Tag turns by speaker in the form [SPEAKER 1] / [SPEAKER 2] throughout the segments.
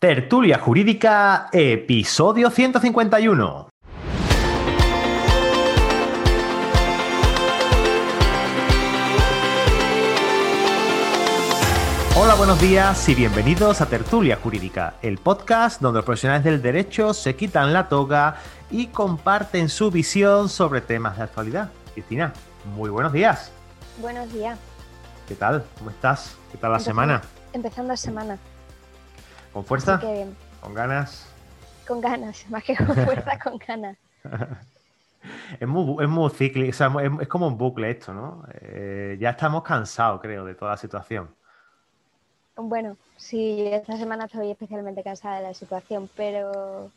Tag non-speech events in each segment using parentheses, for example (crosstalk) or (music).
[SPEAKER 1] Tertulia Jurídica, episodio 151. Hola, buenos días y bienvenidos a Tertulia Jurídica, el podcast donde los profesionales del derecho se quitan la toga y comparten su visión sobre temas de actualidad. Cristina, muy buenos días.
[SPEAKER 2] Buenos días.
[SPEAKER 1] ¿Qué tal? ¿Cómo estás? ¿Qué tal la semana?
[SPEAKER 2] Empezando la semana.
[SPEAKER 1] ¿Con fuerza?
[SPEAKER 2] Así que bien.
[SPEAKER 1] ¿Con ganas?
[SPEAKER 2] Con ganas, (laughs) más que con fuerza, con ganas. (laughs)
[SPEAKER 1] Es muy, es muy cíclico, o sea, es, es como un bucle esto, ¿no? Eh, ya estamos cansados, creo, de toda la situación.
[SPEAKER 2] Bueno, sí, esta semana estoy especialmente cansada de la situación, pero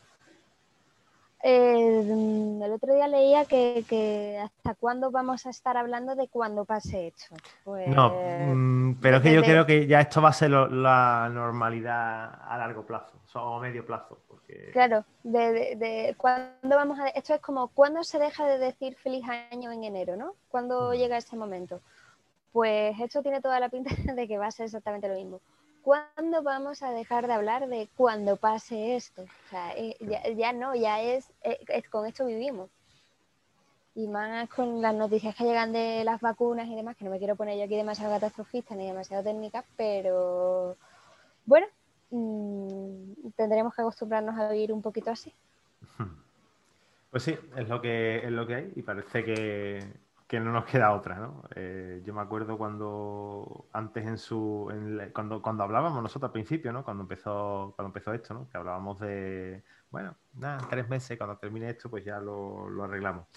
[SPEAKER 2] eh, el otro día leía que, que hasta cuándo vamos a estar hablando de cuando pase esto. Pues,
[SPEAKER 1] No, mm, pero es que yo creo que ya esto va a ser lo- la normalidad a largo plazo, o a medio plazo, porque
[SPEAKER 2] Claro, de, de, de cuándo vamos a... Esto es como, ¿cuándo se deja de decir feliz año en enero, no? ¿Cuándo
[SPEAKER 1] Mm.
[SPEAKER 2] llega ese momento? Pues esto tiene toda la pinta (laughs) de que va a ser exactamente lo mismo. ¿Cuándo vamos a dejar de hablar de cuando pase esto? O sea, eh, ya, ya no, ya es, eh, es- con esto vivimos. Y más con las noticias que llegan de las vacunas y demás, que no me quiero poner yo aquí demasiado catastrofista ni demasiado técnica, pero bueno, mm, tendremos que acostumbrarnos a vivir un poquito así. (laughs)
[SPEAKER 1] Pues sí, es lo que, es lo que hay y parece que, que no nos queda otra, ¿no? Eh, yo me acuerdo cuando antes en su cuando, cuando hablábamos nosotros al principio, ¿no? Cuando empezó, cuando empezó esto, ¿no? Que hablábamos de, bueno, nada, tres meses, cuando termine esto, pues ya lo, lo arreglamos.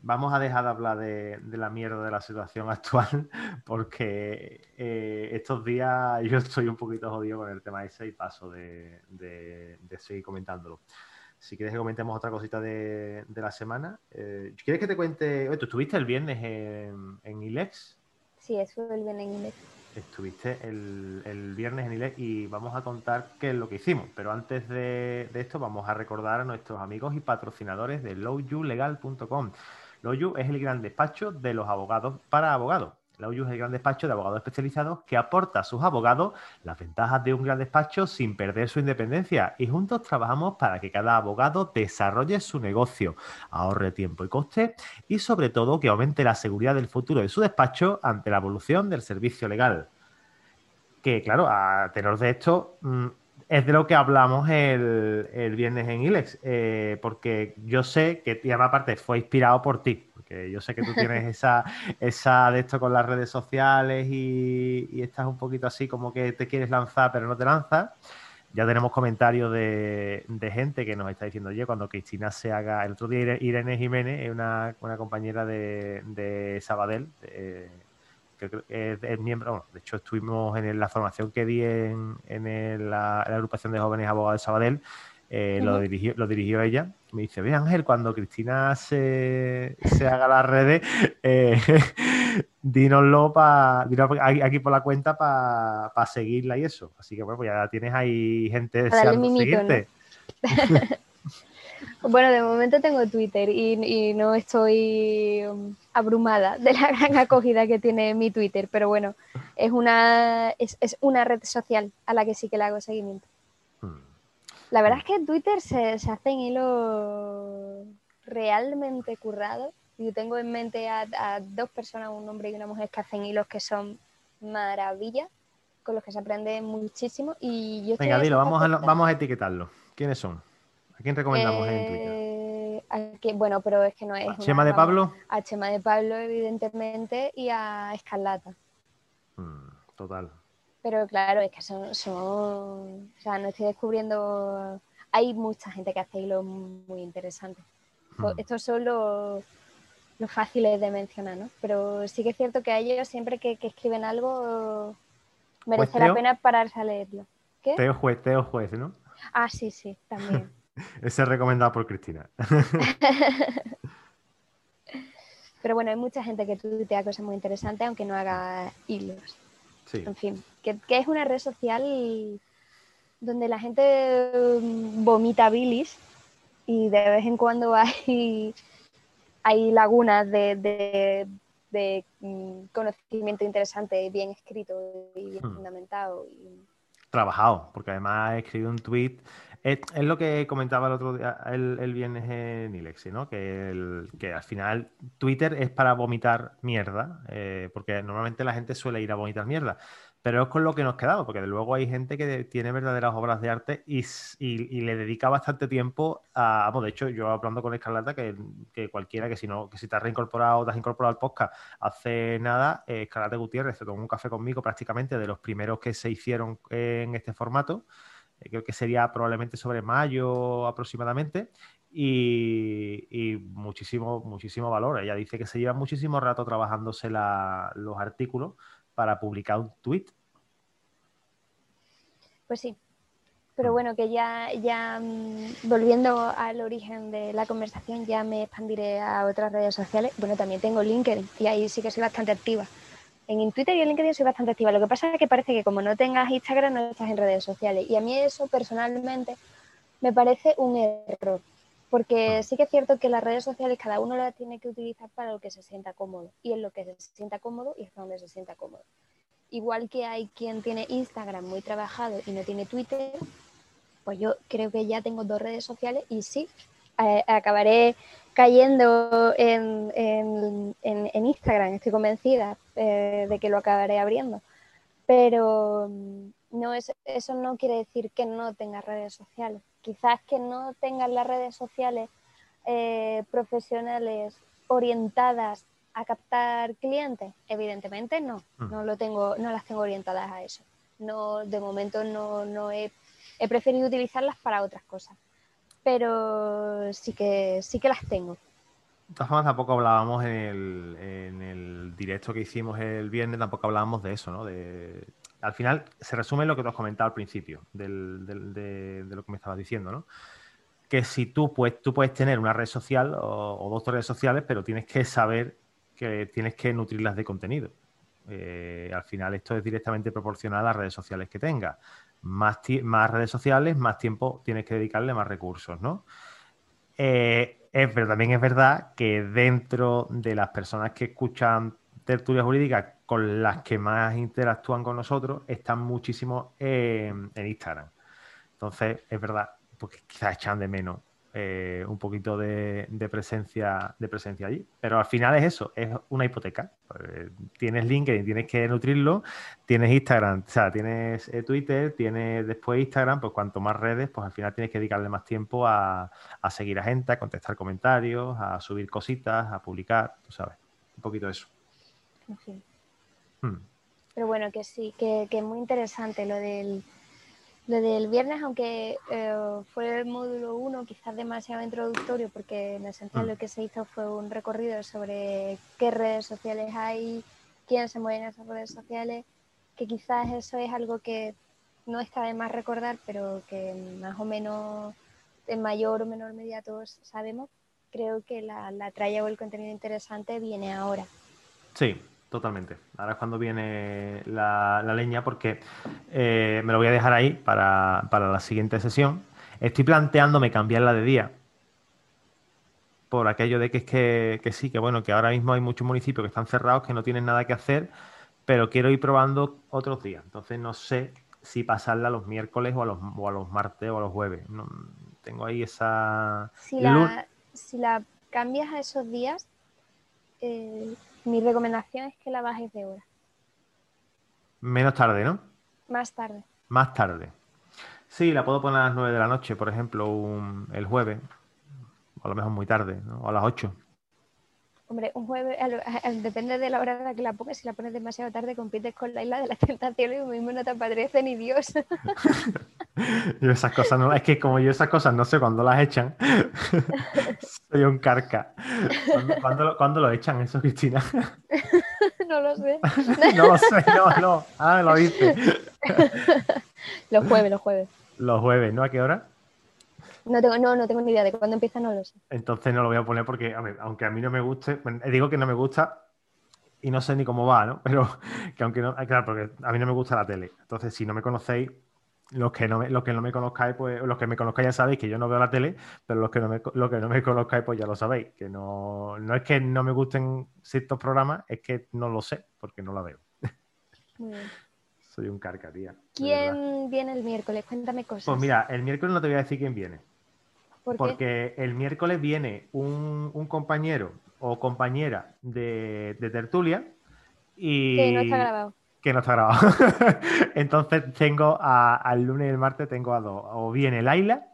[SPEAKER 1] Vamos a dejar de hablar de, de la mierda de la situación (laughs) actual porque eh, estos días yo estoy un poquito jodido con el tema ese y paso de, de- de seguir comentándolo. Si quieres que comentemos otra cosita de, de la semana. eh, ¿Quieres que te cuente? Oye, ¿tú estuviste el viernes en, en ILEX?
[SPEAKER 2] Sí, eso el bien en inglés.
[SPEAKER 1] Estuviste el, el viernes en ILEX y vamos a contar qué es lo que hicimos. Pero antes de, de esto vamos a recordar a nuestros amigos y patrocinadores de lowyulegal.com. Loyu es el gran despacho de los abogados para abogados. Loyu es el gran despacho de abogados especializados que aporta a sus abogados las ventajas de un gran despacho sin perder su independencia. Y juntos trabajamos para que cada abogado desarrolle su negocio, ahorre tiempo y coste y sobre todo que aumente la seguridad del futuro de su despacho ante la evolución del servicio legal. Que claro, a tenor de esto mm, es de lo que hablamos el, el viernes en ILEX, eh, porque yo sé que y además aparte fue inspirado por ti, porque yo sé que tú tienes (laughs) esa, esa de esto con las redes sociales y, y estás un poquito así como que te quieres lanzar pero no te lanzas. Ya tenemos comentarios de, de gente que nos está diciendo, oye, cuando Cristina se haga, el otro día Ire- Irene Jiménez, una, una compañera de, de Sabadell, eh, que es, es miembro, bueno, de hecho estuvimos en la formación que di en, en el- la, la agrupación de jóvenes abogados de Sabadell, eh, lo, dirigió, lo dirigió ella. Me dice, ve Ángel, cuando Cristina se, se haga las redes, eh, (laughs) dínoslo pa, dínoslo aquí, por la cuenta para seguirla y eso. Así que bueno, pues ya tienes ahí gente deseando
[SPEAKER 2] mimito, ¿no? (laughs) Bueno, de momento tengo Twitter y, y no estoy um, abrumada de la gran (laughs) acogida que tiene mi Twitter, pero bueno, es una, es, es una red social a la que sí que le hago seguimiento.
[SPEAKER 1] Hmm.
[SPEAKER 2] La verdad es que en Twitter se, se hacen hilos realmente currados. Yo tengo en mente a, a dos personas, un hombre y una mujer, que hacen hilos que son maravillas, con los que se aprende muchísimo. Y yo
[SPEAKER 1] Venga,
[SPEAKER 2] en
[SPEAKER 1] dilo, vamos a, vamos a etiquetarlo. ¿Quiénes son? ¿A quién recomendamos en Twitter?
[SPEAKER 2] Eh, bueno, pero es que no es.
[SPEAKER 1] ¿A Chema de Pablo?
[SPEAKER 2] A Chema de Pablo, evidentemente, y a Escarlata.
[SPEAKER 1] Hmm, total.
[SPEAKER 2] Pero claro, es que son, son. O sea, no estoy descubriendo. Hay mucha gente que hace hilos muy interesantes. So-
[SPEAKER 1] Hmm.
[SPEAKER 2] Estos son los, los fáciles de mencionar, ¿no? Pero sí que es cierto que a ellos, siempre que, que escriben algo, merece
[SPEAKER 1] Pues
[SPEAKER 2] la pena pararse a leerlo. ¿Qué?
[SPEAKER 1] Teo Juez, Teo Juez, ¿no?
[SPEAKER 2] Ah, sí, sí, también. (laughs) (laughs)
[SPEAKER 1] Ese es recomendado por Cristina. (laughs)
[SPEAKER 2] Pero bueno, hay mucha gente que tuitea cosas muy interesantes, aunque no haga hilos.
[SPEAKER 1] Sí.
[SPEAKER 2] En fin, que, que es una red social donde la gente mm, vomita bilis y de vez en cuando (laughs) hay, hay lagunas de, de- de, mm, conocimiento interesante, bien escrito y bien
[SPEAKER 1] Hmm.
[SPEAKER 2] fundamentado. y-
[SPEAKER 1] trabajado, porque además he escrito un tweet. Es, lo que comentaba el otro día, el, viernes en Ilexi, ¿no? Que, al final Twitter es para vomitar mierda, eh, porque normalmente la gente suele ir a vomitar mierda pero es con lo que nos quedamos, porque de luego hay gente que tiene verdaderas obras de arte y, le dedica bastante tiempo a, de hecho, yo hablando con Escarlata, que, cualquiera que si no, que si te has reincorporado, te has incorporado al podcast hace nada, eh, Escarlata Gutiérrez se tomó un café conmigo prácticamente de los primeros que se hicieron en este formato, eh, creo que sería probablemente sobre mayo aproximadamente, y, muchísimo, muchísimo valor. Ella dice que se lleva muchísimo rato trabajándose los artículos para publicar un tweet.
[SPEAKER 2] Pues sí. Pero mm. bueno, que ya, ya mm, volviendo al origen de la conversación, ya me expandiré a otras redes sociales. Bueno, también tengo LinkedIn y ahí sí que soy bastante activa. En Twitter y en LinkedIn soy bastante activa. Lo que pasa es que parece que como no tengas Instagram no estás en redes sociales. Y a mí eso personalmente me parece un error. Porque mm. sí que es cierto que las redes sociales cada uno las tiene que utilizar para lo que se sienta cómodo. Y en lo que se sienta cómodo y es donde se sienta cómodo. Igual que hay quien tiene Instagram muy trabajado y no tiene Twitter, pues yo creo que ya tengo dos redes sociales y sí, eh, acabaré cayendo en, Instagram, estoy convencida eh, de que lo acabaré abriendo. Pero mm, no es, eso no quiere decir que no tenga redes sociales quizás que no tengan las redes sociales eh, profesionales orientadas a captar clientes, evidentemente no, mm. no lo tengo, no las tengo orientadas a eso. No, de momento no, no he, he, preferido utilizarlas para otras cosas. Pero sí que sí que las tengo.
[SPEAKER 1] Todas formas, tampoco hablábamos en el, en el directo que hicimos el viernes, tampoco hablábamos de eso, ¿no? Al final se resume lo que te has comentado al principio de, lo que me estabas diciendo, ¿no? Que si tú, pues, tú puedes tener una red social o, dos redes sociales, pero tienes que saber que tienes que nutrirlas de contenido. Eh, al final esto es directamente proporcional a las redes sociales que tengas. Más, más redes sociales, más tiempo tienes que dedicarle más recursos, ¿no? Eh, pero también es verdad que dentro de las personas que escuchan tertulia jurídica con las que más interactúan con nosotros están muchísimo en Instagram. Entonces, es verdad, porque quizás echan de menos eh, un poquito de, presencia, de presencia allí. Pero al final es eso, es una hipoteca. Pues, tienes LinkedIn, tienes que nutrirlo, tienes Instagram, o sea, tienes eh, Twitter, tienes después Instagram, pues cuanto más redes, pues al final tienes que dedicarle más tiempo a, seguir a gente, a contestar comentarios, a subir cositas, a publicar, tú sabes, un poquito eso.
[SPEAKER 2] Hmm. Pero bueno, que sí, que, es muy interesante lo del, lo del viernes, aunque eh, fue el módulo 1 quizás demasiado introductorio, porque en esencial hmm. lo que se hizo fue un recorrido sobre qué redes sociales hay, quién se mueve en esas redes sociales, que quizás eso es algo que no está de más recordar, pero que más o menos en mayor o menor medida todos sabemos. Creo que la, la tralla o el contenido interesante viene ahora.
[SPEAKER 1] Sí, Totalmente. Ahora es cuando viene la, leña porque eh, me lo voy a dejar ahí para, la siguiente sesión. Estoy planteándome cambiarla de día por aquello de que es que, sí, que bueno, que ahora mismo hay muchos municipios que están cerrados, que no tienen nada que hacer, pero quiero ir probando otros días. Entonces no sé si pasarla a los miércoles o a los, o a los martes o a los jueves. tengo ahí esa...
[SPEAKER 2] Si la, si la cambias a esos días, eh, mi recomendación es que la bajes de hora.
[SPEAKER 1] Menos tarde, ¿no?
[SPEAKER 2] Más tarde.
[SPEAKER 1] Más tarde. Sí, la puedo poner a las 9 de la noche, por ejemplo, el jueves. O a lo mejor muy tarde, ¿no? O a las 8.
[SPEAKER 2] Hombre, un jueves, depende de la hora en la que la pongas. Si la pones demasiado tarde, compites con la isla de las (laughs) tentaciones y mismo no te aparece ni Dios. (laughs)
[SPEAKER 1] yo esas cosas no, es que como yo esas cosas no sé cuándo las echan, (laughs) soy un carca. ¿Cuándo, lo echan eso, Cristina?
[SPEAKER 2] no lo sé.
[SPEAKER 1] no lo sé, no, no. Ah, me lo viste.
[SPEAKER 2] los jueves, los jueves.
[SPEAKER 1] Los jueves, ¿no? ¿A qué hora?
[SPEAKER 2] No tengo, no, no tengo ni idea de cuándo empieza, no lo sé.
[SPEAKER 1] Entonces no lo voy a poner porque, aunque a mí no me guste, digo que no me gusta y no sé ni cómo va, ¿no? (laughs) Pero que aunque no, claro, porque a mí no me gusta la tele. Entonces, si no me conocéis, los que no me, los que no me conozcáis, pues los que me conozcáis ya sabéis que yo no veo la tele, pero los que no me, los que no me conozcáis, pues ya lo sabéis. Que no, no es que no me gusten ciertos programas, es que no lo sé, porque no la veo. Soy un carca, tía.
[SPEAKER 2] ¿Quién viene el miércoles? Cuéntame cosas.
[SPEAKER 1] Pues mira, el miércoles no te voy a decir quién viene. Porque el miércoles viene un, un compañero o compañera de, de tertulia y...
[SPEAKER 2] Que no está grabado.
[SPEAKER 1] que no está grabado. (laughs) Entonces tengo a- al lunes y el martes tengo a dos. O viene Laila,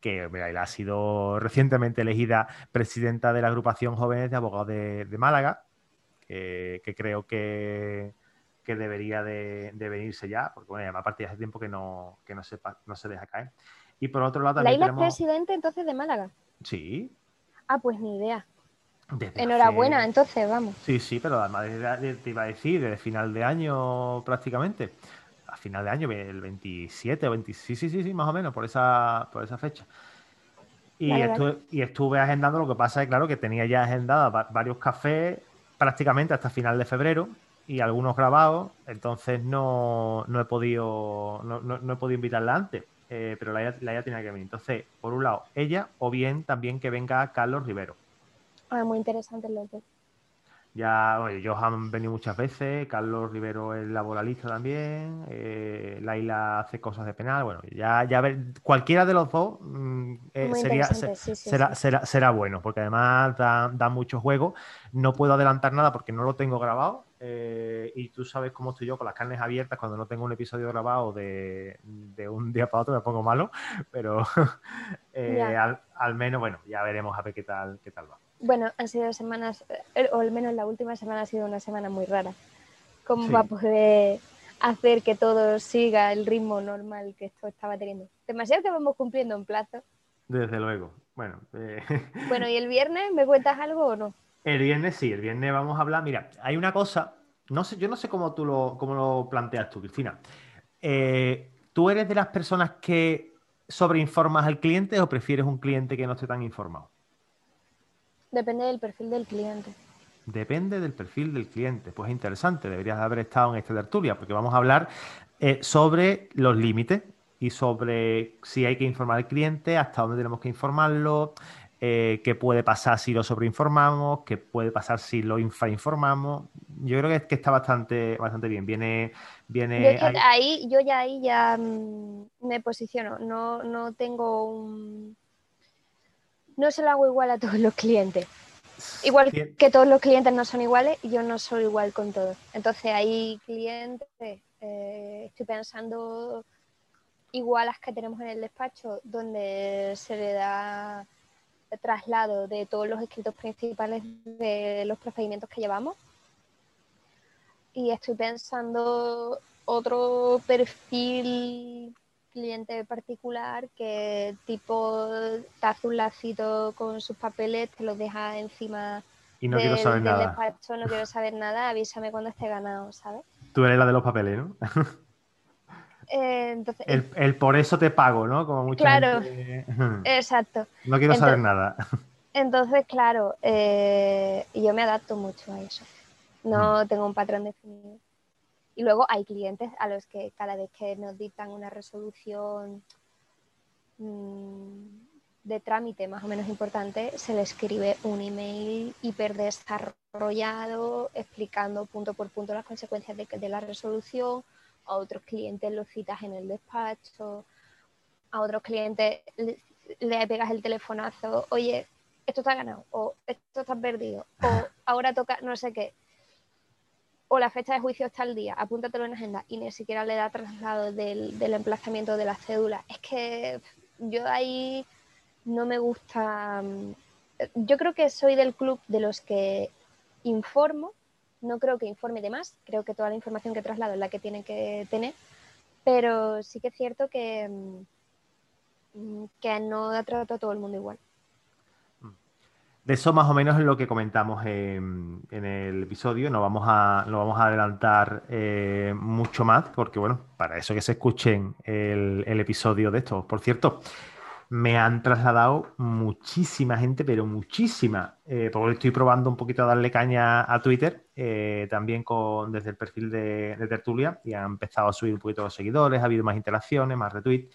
[SPEAKER 1] que Laila ha sido recientemente elegida presidenta de la agrupación Jóvenes de Abogados de, de Málaga, que, que creo que, que debería de, de venirse ya, porque bueno, además aparte ya hace tiempo que no, que no, se, pa- no se deja caer. Y por otro lado también
[SPEAKER 2] Laila es
[SPEAKER 1] tenemos...
[SPEAKER 2] presidente entonces de Málaga.
[SPEAKER 1] Sí.
[SPEAKER 2] Ah, pues ni idea.
[SPEAKER 1] desde
[SPEAKER 2] Enhorabuena,
[SPEAKER 1] hace-
[SPEAKER 2] entonces, vamos.
[SPEAKER 1] Sí, sí, pero además te iba a decir, desde final de año prácticamente. A final de año, el 27 o 26, sí, sí, sí, más o menos, por esa, por esa fecha. Y,
[SPEAKER 2] Vale, vale.
[SPEAKER 1] estuve, y estuve agendando, lo que pasa es, claro, que tenía ya agendada va- varios cafés prácticamente hasta final de febrero y algunos grabados, entonces no, no he podido no, no- no he podido invitarla antes, eh, pero la la tenía que venir. Entonces, por un lado, ella o bien también que venga Carlos Rivero.
[SPEAKER 2] Ah, muy interesante dos.
[SPEAKER 1] Ya, bueno, ellos han venido muchas veces, Carlos Rivero es laboralista también, eh, Laila hace cosas de penal, bueno, ya, ya ver, cualquiera de los dos mm, eh, sería,
[SPEAKER 2] interesante,
[SPEAKER 1] se-
[SPEAKER 2] sí, sí,
[SPEAKER 1] será,
[SPEAKER 2] sí.
[SPEAKER 1] será, será bueno, porque además da, da mucho juego, no puedo adelantar nada porque no lo tengo grabado, eh, y tú sabes cómo estoy yo con las carnes abiertas, cuando no tengo un episodio grabado de, de un día para otro me pongo malo, pero (laughs) al, al menos, bueno, ya veremos a ver qué tal, qué tal va.
[SPEAKER 2] Bueno, han sido semanas, eh, o al menos la última semana ha sido una semana muy rara. ¿Cómo
[SPEAKER 1] Sí.
[SPEAKER 2] va a poder hacer que todo siga el ritmo normal que esto estaba teniendo? Demasiado que vamos cumpliendo en plazo.
[SPEAKER 1] Desde luego. Bueno, eh, (laughs)
[SPEAKER 2] Bueno, ¿y el viernes me cuentas algo o no?
[SPEAKER 1] el viernes sí, el viernes vamos a hablar. Mira, hay una cosa, no sé, yo no sé cómo tú lo, cómo lo planteas tú, Cristina. Eh, ¿Tú eres de las personas que sobreinformas al cliente o prefieres un cliente que no esté tan informado?
[SPEAKER 2] Depende del perfil del cliente.
[SPEAKER 1] Depende del perfil del cliente. Pues interesante, deberías haber estado en esta tertulia, porque vamos a hablar eh, sobre los límites y sobre si hay que informar al cliente, hasta dónde tenemos que informarlo, eh, qué puede pasar si lo sobreinformamos, qué puede pasar si lo infrainformamos. Yo creo que, que está bastante, bastante bien. Viene, viene
[SPEAKER 2] Yo,
[SPEAKER 1] ahí-
[SPEAKER 2] ahí, yo ya ahí ya mm, me posiciono. No, no tengo un... No se lo hago igual a todos los clientes. Igual que todos los clientes no son iguales, yo no soy igual con todos. Entonces hay clientes, eh, estoy pensando igual a las que tenemos en el despacho, donde se le da traslado de todos los escritos principales de los procedimientos que llevamos. Y estoy pensando otro perfil cliente particular que tipo te hace un lacito con sus papeles, te los deja encima
[SPEAKER 1] y no quiero saber
[SPEAKER 2] del
[SPEAKER 1] nada.
[SPEAKER 2] despacho, no quiero saber nada, avísame cuando esté ganado, ¿sabes?
[SPEAKER 1] Tú eres la de los papeles, ¿no? (laughs)
[SPEAKER 2] Eh, entonces,
[SPEAKER 1] El, el por eso te pago, ¿no? Como mucha
[SPEAKER 2] Claro.
[SPEAKER 1] gente-
[SPEAKER 2] exacto.
[SPEAKER 1] No quiero saber nada.
[SPEAKER 2] Entonces, claro, eh, yo me adapto mucho a eso. No tengo un patrón definido. Y luego hay clientes a los que cada vez que nos dictan una resolución mm, de trámite más o menos importante, se le escribe un email hiperdesarrollado explicando punto por punto las consecuencias de, de la resolución. A otros clientes los citas en el despacho. A otros clientes le, le pegas el telefonazo, oye, esto está ganado, o esto está perdido, o ahora toca no sé qué, o la fecha de juicio está al día, apúntatelo en agenda y ni siquiera le da traslado del, emplazamiento de la cédula. Es que yo ahí no me gusta. mm, Yo creo que soy del club de los que informo, no creo que informe de más, creo que toda la información que traslado es la que tiene que tener, pero sí que es cierto que, mm, que no trato a todo el mundo igual.
[SPEAKER 1] De eso más o menos es lo que comentamos en, el episodio. No vamos a, no vamos a adelantar eh, mucho más, porque bueno, para eso que se escuchen el, el episodio de esto. Por cierto, me han trasladado muchísima gente, pero muchísima. Eh, porque estoy probando un poquito a darle caña a Twitter, eh, también con, desde el perfil de, de Tertulia, y han empezado a subir un poquito los seguidores, ha habido más interacciones, más retweets,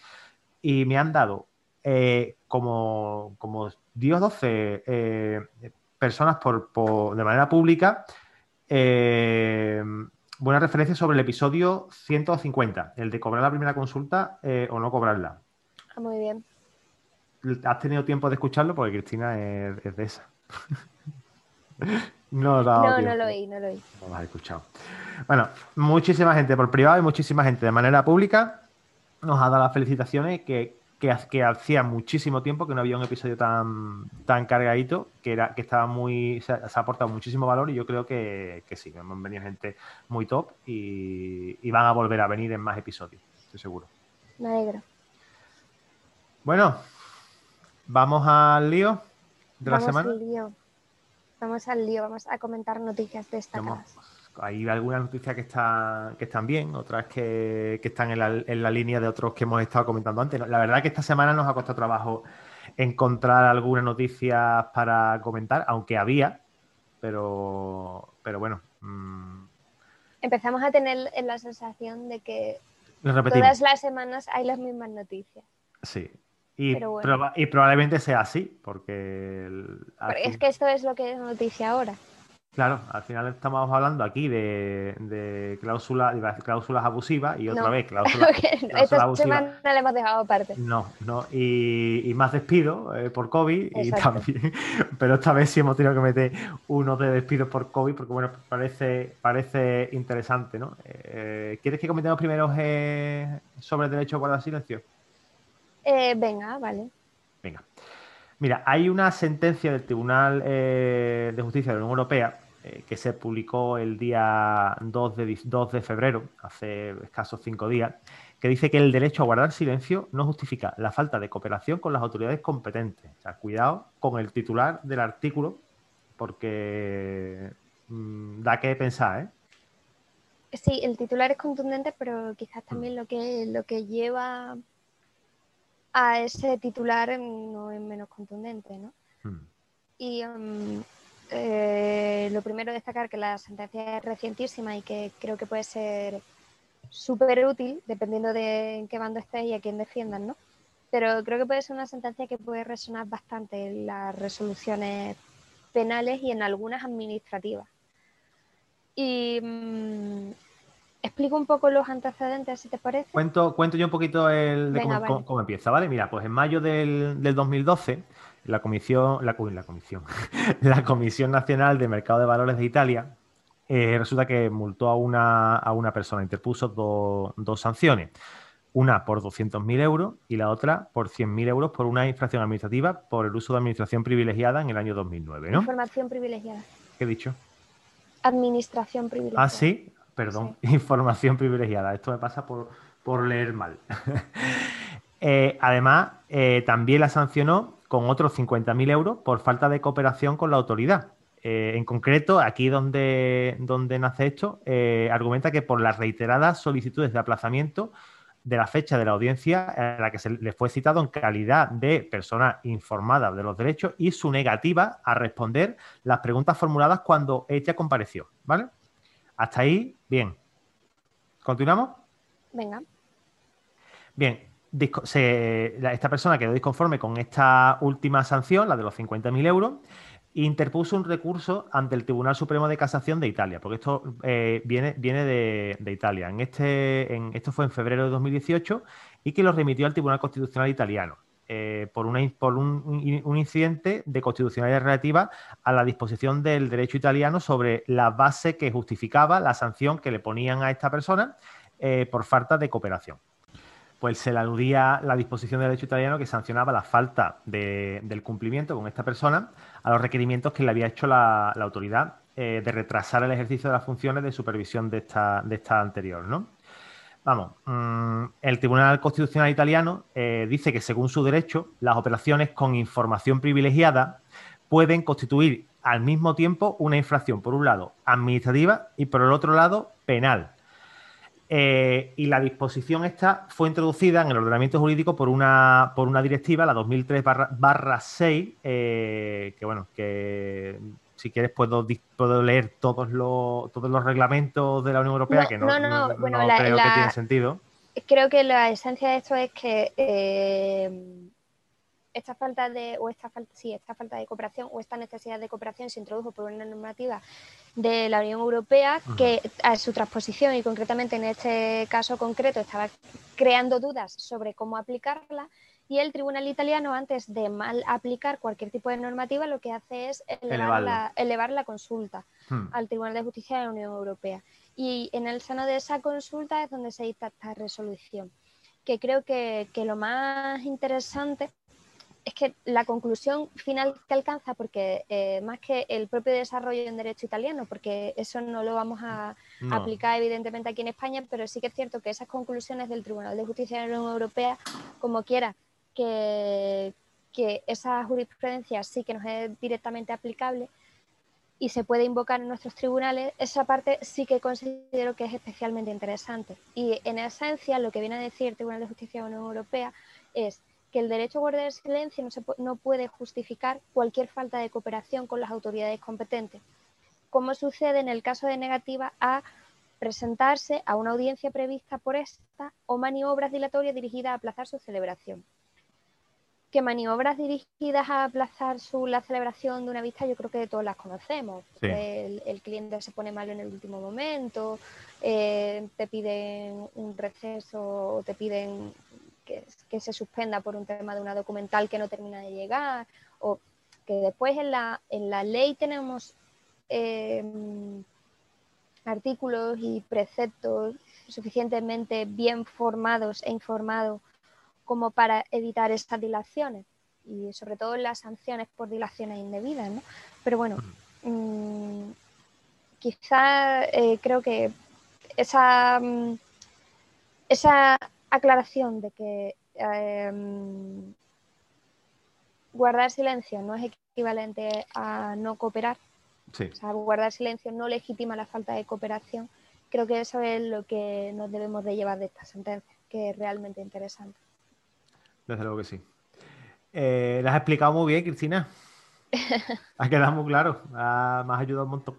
[SPEAKER 1] y me han dado eh, como, como 10 o 12 eh, personas por, por- de manera pública eh, buena referencia sobre el episodio 150, el de cobrar la primera consulta eh, o no cobrarla.
[SPEAKER 2] Ah, muy bien.
[SPEAKER 1] ¿Has tenido tiempo de escucharlo? Porque Cristina es, de esa. (laughs) no,
[SPEAKER 2] no, no lo oí, no lo oí.
[SPEAKER 1] No lo has escuchado. Bueno, muchísima gente por privado y muchísima gente de manera pública nos ha dado las felicitaciones que, que, hacía muchísimo tiempo que no había un episodio tan, tan cargadito, que era que estaba muy, se, ha aportado muchísimo valor y yo creo que, que sí, han venido gente muy top y, y, van a volver a venir en más episodios, estoy seguro.
[SPEAKER 2] Me alegro.
[SPEAKER 1] Bueno, vamos al lío de
[SPEAKER 2] la
[SPEAKER 1] semana.
[SPEAKER 2] Al lío. Vamos al lío, vamos a comentar noticias destacadas.
[SPEAKER 1] Hay algunas noticias que, están, que están bien, otras que, están en la, línea de otros que hemos estado comentando antes. La verdad es que esta semana nos ha costado trabajo encontrar algunas noticias para comentar, aunque había, pero, pero bueno. Mm.
[SPEAKER 2] Empezamos a tener la sensación de que todas las semanas hay las mismas noticias.
[SPEAKER 1] Sí, y, probablemente sea así, porque...
[SPEAKER 2] es que esto es lo que es noticia ahora.
[SPEAKER 1] Claro, al final estamos hablando aquí de, cláusulas, cláusulas abusivas y otra vez cláusulas,
[SPEAKER 2] abusivas. Esta le hemos dejado aparte.
[SPEAKER 1] No, no, y, más despidos eh, por COVID y también, (laughs) pero esta vez sí hemos tenido que meter uno de despidos por COVID porque bueno, parece, parece interesante, ¿no? Eh, ¿Quieres que comentemos primero eh, sobre el derecho a guardar silencio?
[SPEAKER 2] venga, vale.
[SPEAKER 1] Venga. Mira, hay una sentencia del Tribunal de Justicia de la Unión Europea eh, que se publicó el día 2 de, 2 de febrero, hace escasos cinco días, que dice que el derecho a guardar silencio no justifica la falta de cooperación con las autoridades competentes. O sea, cuidado con el titular del artículo, porque mm, da que pensar, ¿eh?
[SPEAKER 2] Sí, el titular es contundente, pero quizás también lo que, lo que lleva a ese titular no es menos contundente, ¿no? Hmm. Y mm, eh, lo primero destacar que la sentencia es recientísima y que creo que puede ser súper útil dependiendo de en qué bando estés y a quién defiendan, ¿no? Pero creo que puede ser una sentencia que puede resonar bastante en las resoluciones penales y en algunas administrativas. Y mm, explico un poco los antecedentes, si te parece.
[SPEAKER 1] Cuento, cuento yo un poquito el de cómo, empieza, ¿vale? Mira, pues en mayo del, del 2012 la Comisión, la, la Comisión, (laughs) la Comisión Nacional de Mercado de Valores de Italia eh, resulta que multó a una, a una persona, interpuso dos sanciones, una por 200.000 euros y la otra por 100.000 euros por una infracción administrativa por el uso de administración privilegiada en el año 2009, ¿no?
[SPEAKER 2] Información privilegiada.
[SPEAKER 1] ¿Qué he dicho?
[SPEAKER 2] Administración privilegiada.
[SPEAKER 1] Ah, sí, perdón, (laughs) información privilegiada. Esto me pasa por, por leer mal. (laughs) Eh, además, eh, también la sancionó con otros 50.000 euros por falta de cooperación con la autoridad. Eh, en concreto, aquí donde, donde nace esto, argumenta que por las reiteradas solicitudes de aplazamiento de la fecha de la audiencia a la que se le fue citado en calidad de persona informada de los derechos y su negativa a responder las preguntas formuladas cuando ella compareció. ¿Vale? Hasta ahí, bien. ¿Continuamos?
[SPEAKER 2] Venga.
[SPEAKER 1] Bien, esta persona quedó disconforme con esta última sanción, la de los 50.000 euros, e interpuso un recurso ante el Tribunal Supremo de Casación de Italia, porque esto eh, viene, viene de, Italia. En este, en, esto fue en febrero de 2018 y que lo remitió al Tribunal Constitucional Italiano. Eh, por, una, por un, un, incidente de constitucionalidad relativa a la disposición del derecho italiano sobre la base que justificaba la sanción que le ponían a esta persona eh, por falta de cooperación pues se le aludía la disposición del derecho italiano que sancionaba la falta del cumplimiento con esta persona a los requerimientos que le había hecho la, autoridad eh, de retrasar el ejercicio de las funciones de supervisión de esta, de esta anterior, ¿no? Vamos, mm, el Tribunal Constitucional Italiano eh, dice que según su derecho, las operaciones con información privilegiada pueden constituir al mismo tiempo una infracción, por un lado, administrativa y por el otro lado, penal. Eh, y la disposición esta fue introducida en el ordenamiento jurídico por una, por una directiva, la 2003 barra, 6, eh, que bueno, que si quieres puedo, puedo leer todos los, todos los reglamentos de la Unión Europea, que no, creo que tiene sentido.
[SPEAKER 2] Creo que la esencia de esto es que eh, esta falta de, o esta falta, sí, esta falta de cooperación o esta necesidad de cooperación se introdujo por una normativa de la Unión Europea que a su transposición y concretamente en este caso concreto estaba creando dudas sobre cómo aplicarla y el tribunal italiano antes de mal aplicar cualquier tipo de normativa lo que hace es elevar, la, consulta hmm. al Tribunal de Justicia de la Unión Europea. Y en el seno de esa consulta es donde se dicta esta resolución que creo que, que lo más interesante es que la conclusión final que alcanza, porque eh, más que el propio desarrollo en derecho italiano, porque eso no lo vamos a aplicar evidentemente aquí en España, pero sí que es cierto que esas conclusiones del Tribunal de Justicia de la Unión Europea, como quiera, que, que esa jurisprudencia sí que nos es directamente aplicable y se puede invocar en nuestros tribunales, esa parte sí que considero que es especialmente interesante. Y en esencia lo que viene a decir el Tribunal de Justicia de la Unión Europea es que el derecho a guardar silencio no, se, no puede justificar cualquier falta de cooperación con las autoridades competentes, como sucede en el caso de negativa a presentarse a una audiencia prevista por esta o maniobras dilatorias dirigidas a aplazar su celebración. Que maniobras dirigidas a aplazar su, la celebración de una vista, yo creo que todos las conocemos. El, cliente se pone mal en el último momento, eh, te piden un receso o te piden que, se suspenda por un tema de una documental que no termina de llegar, o que después en la, en la ley tenemos eh, artículos y preceptos suficientemente bien formados e informados como para evitar estas dilaciones y sobre todo las sanciones por dilaciones indebidas, ¿no? Pero bueno, mm, quizá eh, creo que esa, mm, esa aclaración de que em, guardar silencio no es equivalente a no cooperar. O sea, guardar silencio no legitima la falta de cooperación. Creo que eso es lo que nos debemos de llevar de esta sentencia, que es realmente interesante.
[SPEAKER 1] Desde luego que sí. Eh, has explicado muy bien, Cristina. (laughs) ha quedado muy claro. me has ayudado un montón.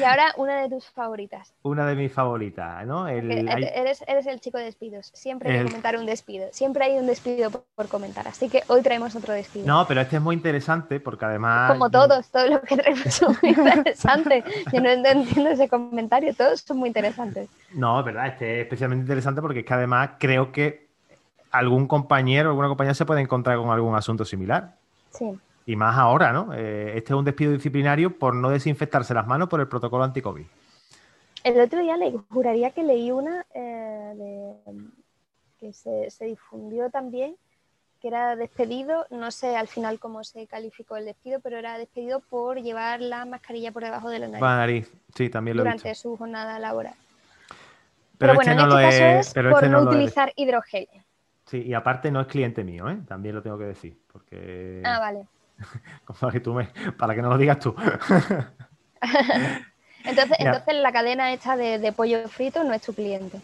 [SPEAKER 2] Y ahora una de tus favoritas.
[SPEAKER 1] Una de mis favoritas, ¿no?
[SPEAKER 2] eres, eres, el chico de despidos. Siempre hay que comentar un despido. Siempre hay un despido por, comentar. Así que hoy traemos otro despido.
[SPEAKER 1] No, pero este es muy interesante porque además.
[SPEAKER 2] Como todos, todo lo que traemos son muy interesantes. Yo no entiendo ese comentario. Todos son muy interesantes.
[SPEAKER 1] No, es verdad. Este es especialmente interesante porque es que además creo que algún compañero, alguna compañera se puede encontrar con algún asunto similar.
[SPEAKER 2] Sí.
[SPEAKER 1] Y más ahora, ¿no? Eh, este es un despido disciplinario por no desinfectarse las manos por el protocolo anti-COVID.
[SPEAKER 2] El otro día le juraría que leí una eh, que se, difundió también, que era despedido, no sé al final cómo se calificó el despido, pero era despedido por llevar la mascarilla por debajo de la nariz.
[SPEAKER 1] La nariz, sí, también lo
[SPEAKER 2] Durante su jornada laboral. Pero, bueno, este en este caso es por este no, utilizar hidrogel.
[SPEAKER 1] Sí, y aparte no es cliente mío, ¿eh? También lo tengo que decir, porque...
[SPEAKER 2] Ah, vale. (laughs)
[SPEAKER 1] para que, tú me, para que no lo digas tú. (laughs)
[SPEAKER 2] entonces, entonces la cadena esta de, pollo frito no es tu cliente.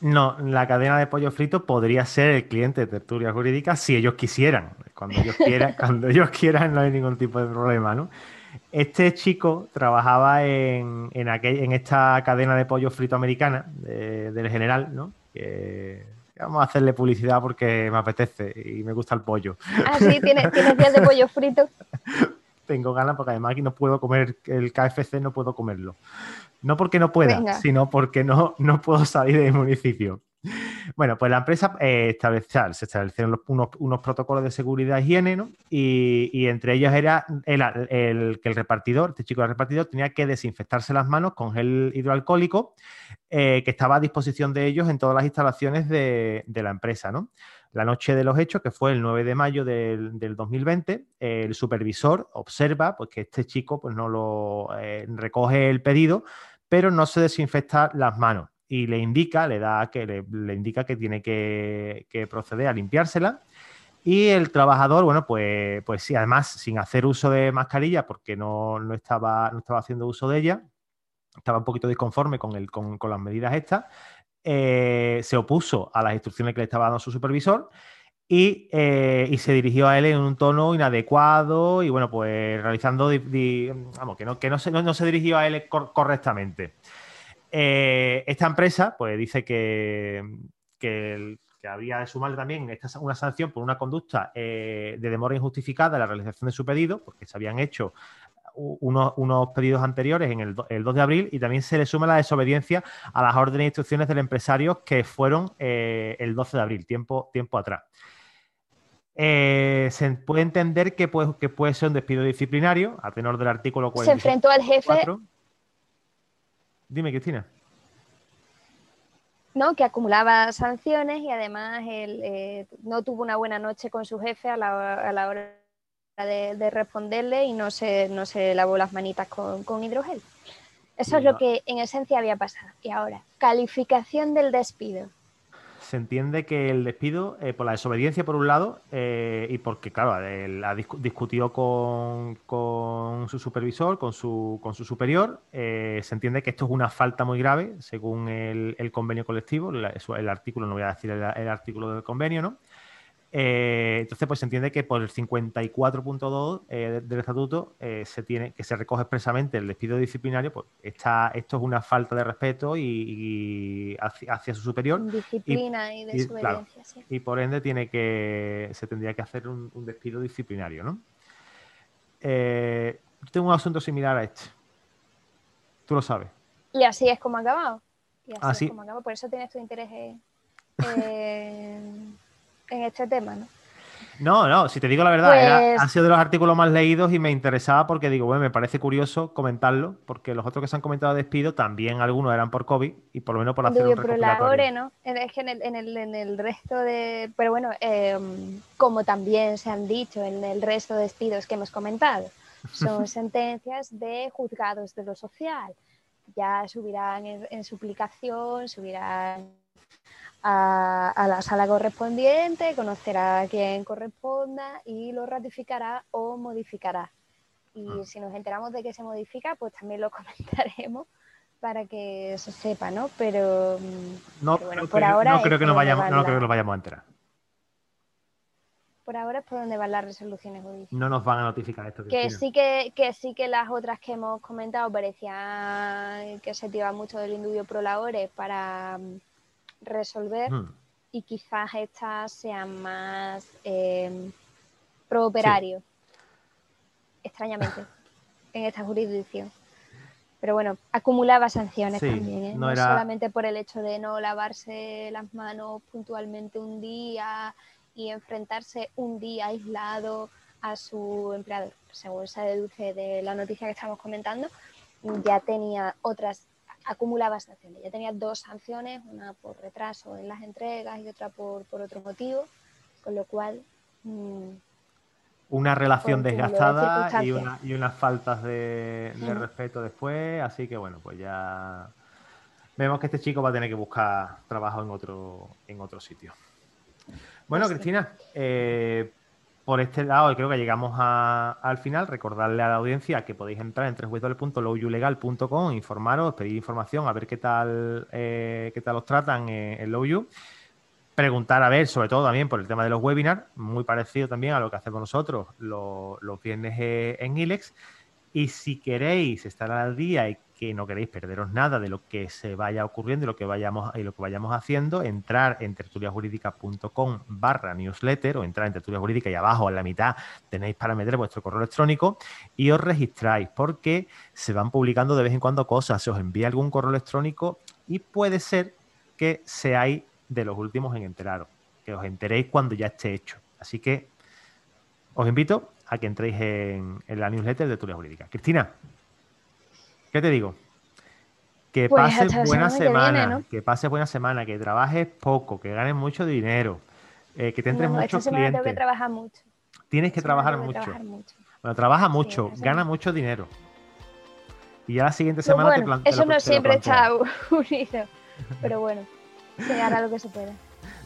[SPEAKER 1] No, la cadena de pollo frito podría ser el cliente de tertulia jurídica si ellos quisieran. Cuando ellos quieran, (laughs) cuando ellos quieran no hay ningún tipo de problema, ¿no? Este chico trabajaba en, en, en esta cadena de pollo frito americana del general, ¿no? Que Vamos a hacerle publicidad porque me apetece y me gusta el pollo.
[SPEAKER 2] Ah, sí, tienes, días de pollo frito. (laughs)
[SPEAKER 1] Tengo ganas porque además aquí no puedo comer el KFC, no puedo comerlo. No porque no pueda, sino porque no, no puedo salir del municipio. Bueno, pues la empresa eh, se establecieron unos, protocolos de seguridad e higiene, ¿no? Y, entre ellos era el, que el repartidor, este chico del repartidor, tenía que desinfectarse las manos con gel hidroalcohólico eh, que estaba a disposición de ellos en todas las instalaciones de, la empresa, ¿no? La noche de los hechos, que fue el 9 de mayo del, 2020, el supervisor observa pues, que este chico pues, no lo eh, recoge el pedido, pero no se desinfecta las manos y le indica, le da que le, indica que tiene que, proceder a limpiársela. Y el trabajador, bueno, pues, pues sí, además sin hacer uso de mascarilla, porque no, estaba, no estaba haciendo uso de ella, estaba un poquito disconforme con, el, con, las medidas estas, eh, se opuso a las instrucciones que le estaba dando su supervisor y, eh, se dirigió a él en un tono inadecuado y bueno, pues realizando, vamos, que no, que no, se, no se dirigió a él correctamente. Eh, esta empresa, pues dice que, que había de sumarle también esta, una sanción por una conducta de demora injustificada en la realización de su pedido, porque se habían hecho unos, pedidos anteriores en el, 2 de abril y también se le suma la desobediencia a las órdenes e instrucciones del empresario que fueron el 12 de abril, tiempo, tiempo atrás. Eh, se puede entender que puede, que puede ser un despido disciplinario, a tenor del artículo
[SPEAKER 2] 44. Se enfrentó al jefe.
[SPEAKER 1] Dime, Cristina.
[SPEAKER 2] No, que acumulaba sanciones y además él eh, no tuvo una buena noche con su jefe a la, hora de, responderle y no se, no se lavó las manitas con, hidrogel. Eso es lo que en esencia había pasado. Y ahora, calificación del despido
[SPEAKER 1] se entiende que el despido, eh, por la desobediencia por un lado, eh, y porque, claro, ha discutido con, su supervisor, con su, con su superior, eh, se entiende que esto es una falta muy grave, según el, convenio colectivo, el artículo, no voy a decir el artículo del convenio, ¿no? Eh, entonces, pues se entiende que por el 54.2 eh, del estatuto eh, se tiene que se recoge expresamente el despido disciplinario, pues está, esto es una falta de respeto y, hacia, su superior.
[SPEAKER 2] Disciplina y, desobediencia, sí.
[SPEAKER 1] Y por ende tiene que se tendría que hacer un, despido disciplinario, ¿no? yo tengo un asunto similar a este. Tú lo sabes.
[SPEAKER 2] Y así es como ha acabado. Y así, es como acabado. Por eso tienes tu interés (laughs) en este tema, ¿no?
[SPEAKER 1] No, no, si te digo la verdad, pues ha sido de los artículos más leídos y me interesaba porque digo, bueno, me parece curioso comentarlo, porque los otros que se han comentado de despido también algunos eran por COVID y por lo menos por hacer un recopilatorio.
[SPEAKER 2] ¿no? Es que en el, en el, en el resto de... Pero bueno, em, como también se han dicho en el resto de despidos que hemos comentado, son (laughs) sentencias de juzgados de lo social. Ya subirán en, en suplicación, subirán a, la sala correspondiente, conocerá a quien corresponda y lo ratificará o modificará. Y ah. si nos enteramos de que se modifica, pues también lo (laughs) comentaremos para que se sepa, ¿no? Pero,
[SPEAKER 1] mm, no, por ahora no creo que nos vayamos, no creo que nos vayamos a enterar.
[SPEAKER 2] Por ahora es por donde van las resoluciones judiciales.
[SPEAKER 1] No nos van a notificar esto.
[SPEAKER 2] Que sí que, que sí que las otras que hemos comentado parecían que se tira mucho del indubio pro labores para mm, resolver y quizás estas sean más eh, pro operario, extrañamente, (laughs) en esta jurisdicción. Pero bueno, acumulaba sanciones también, ¿eh? no, solamente por el hecho de no lavarse las manos puntualmente un día y enfrentarse un día aislado a su empleador. Según se deduce de la noticia que estamos comentando, ya tenía otras acumulaba sanciones. Ya tenía dos sanciones, una por retraso en las entregas y otra por, otro motivo, con lo cual...
[SPEAKER 1] Mm, una relación desgastada y, una, y, unas faltas de, respeto después, así que bueno, pues ya vemos que este chico va a tener que buscar trabajo en otro, en otro sitio. Bueno, pues Cristina, eh, por este lado, creo que llegamos al final. Recordarle a la audiencia que podéis entrar en www.lowyulegal.com, informaros, pedir información, a ver qué tal, eh, qué tal os tratan en, en Low Preguntar, a ver, sobre todo también por el tema de los webinars, muy parecido también a lo que hacemos nosotros los, los viernes eh, en ILEX. Y si queréis estar al día y que no queréis perderos nada de lo que se vaya ocurriendo y lo que vayamos, y lo que vayamos haciendo, entrar en tertuliajurídica.com barra newsletter o entrar en tertulia jurídica y abajo en la mitad tenéis para meter vuestro correo electrónico y os registráis porque se van publicando de vez en cuando cosas, se os envía algún correo electrónico y puede ser que seáis de los últimos en enteraros, que os enteréis cuando ya esté hecho. Así que os invito a que entréis en, la newsletter de Tertulia Jurídica. Cristina, ¿Qué te digo? Que pues pases buena semana, que, pases buena semana, que trabajes poco, que ganes mucho dinero, eh, que te entres muchos clientes. Tengo
[SPEAKER 2] que trabajar mucho.
[SPEAKER 1] Tienes que trabajar mucho. Bueno, trabaja mucho, gana mucho dinero. Y ya la siguiente pues semana
[SPEAKER 2] te planteas. Eso no siempre está unido, (laughs) pero bueno, se hará lo que se pueda.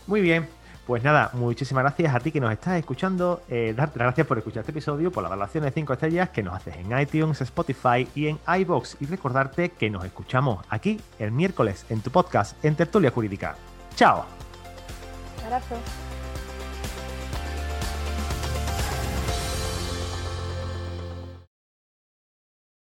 [SPEAKER 1] Muy bien, pues nada, muchísimas gracias a ti que nos estás escuchando. Eh, darte las gracias por escuchar este episodio, por la valoración de 5 estrellas que nos haces en iTunes, Spotify y en iBox. Y recordarte que nos escuchamos aquí el miércoles en tu podcast en Tertulia Jurídica. ¡Chao!
[SPEAKER 2] Abrazo.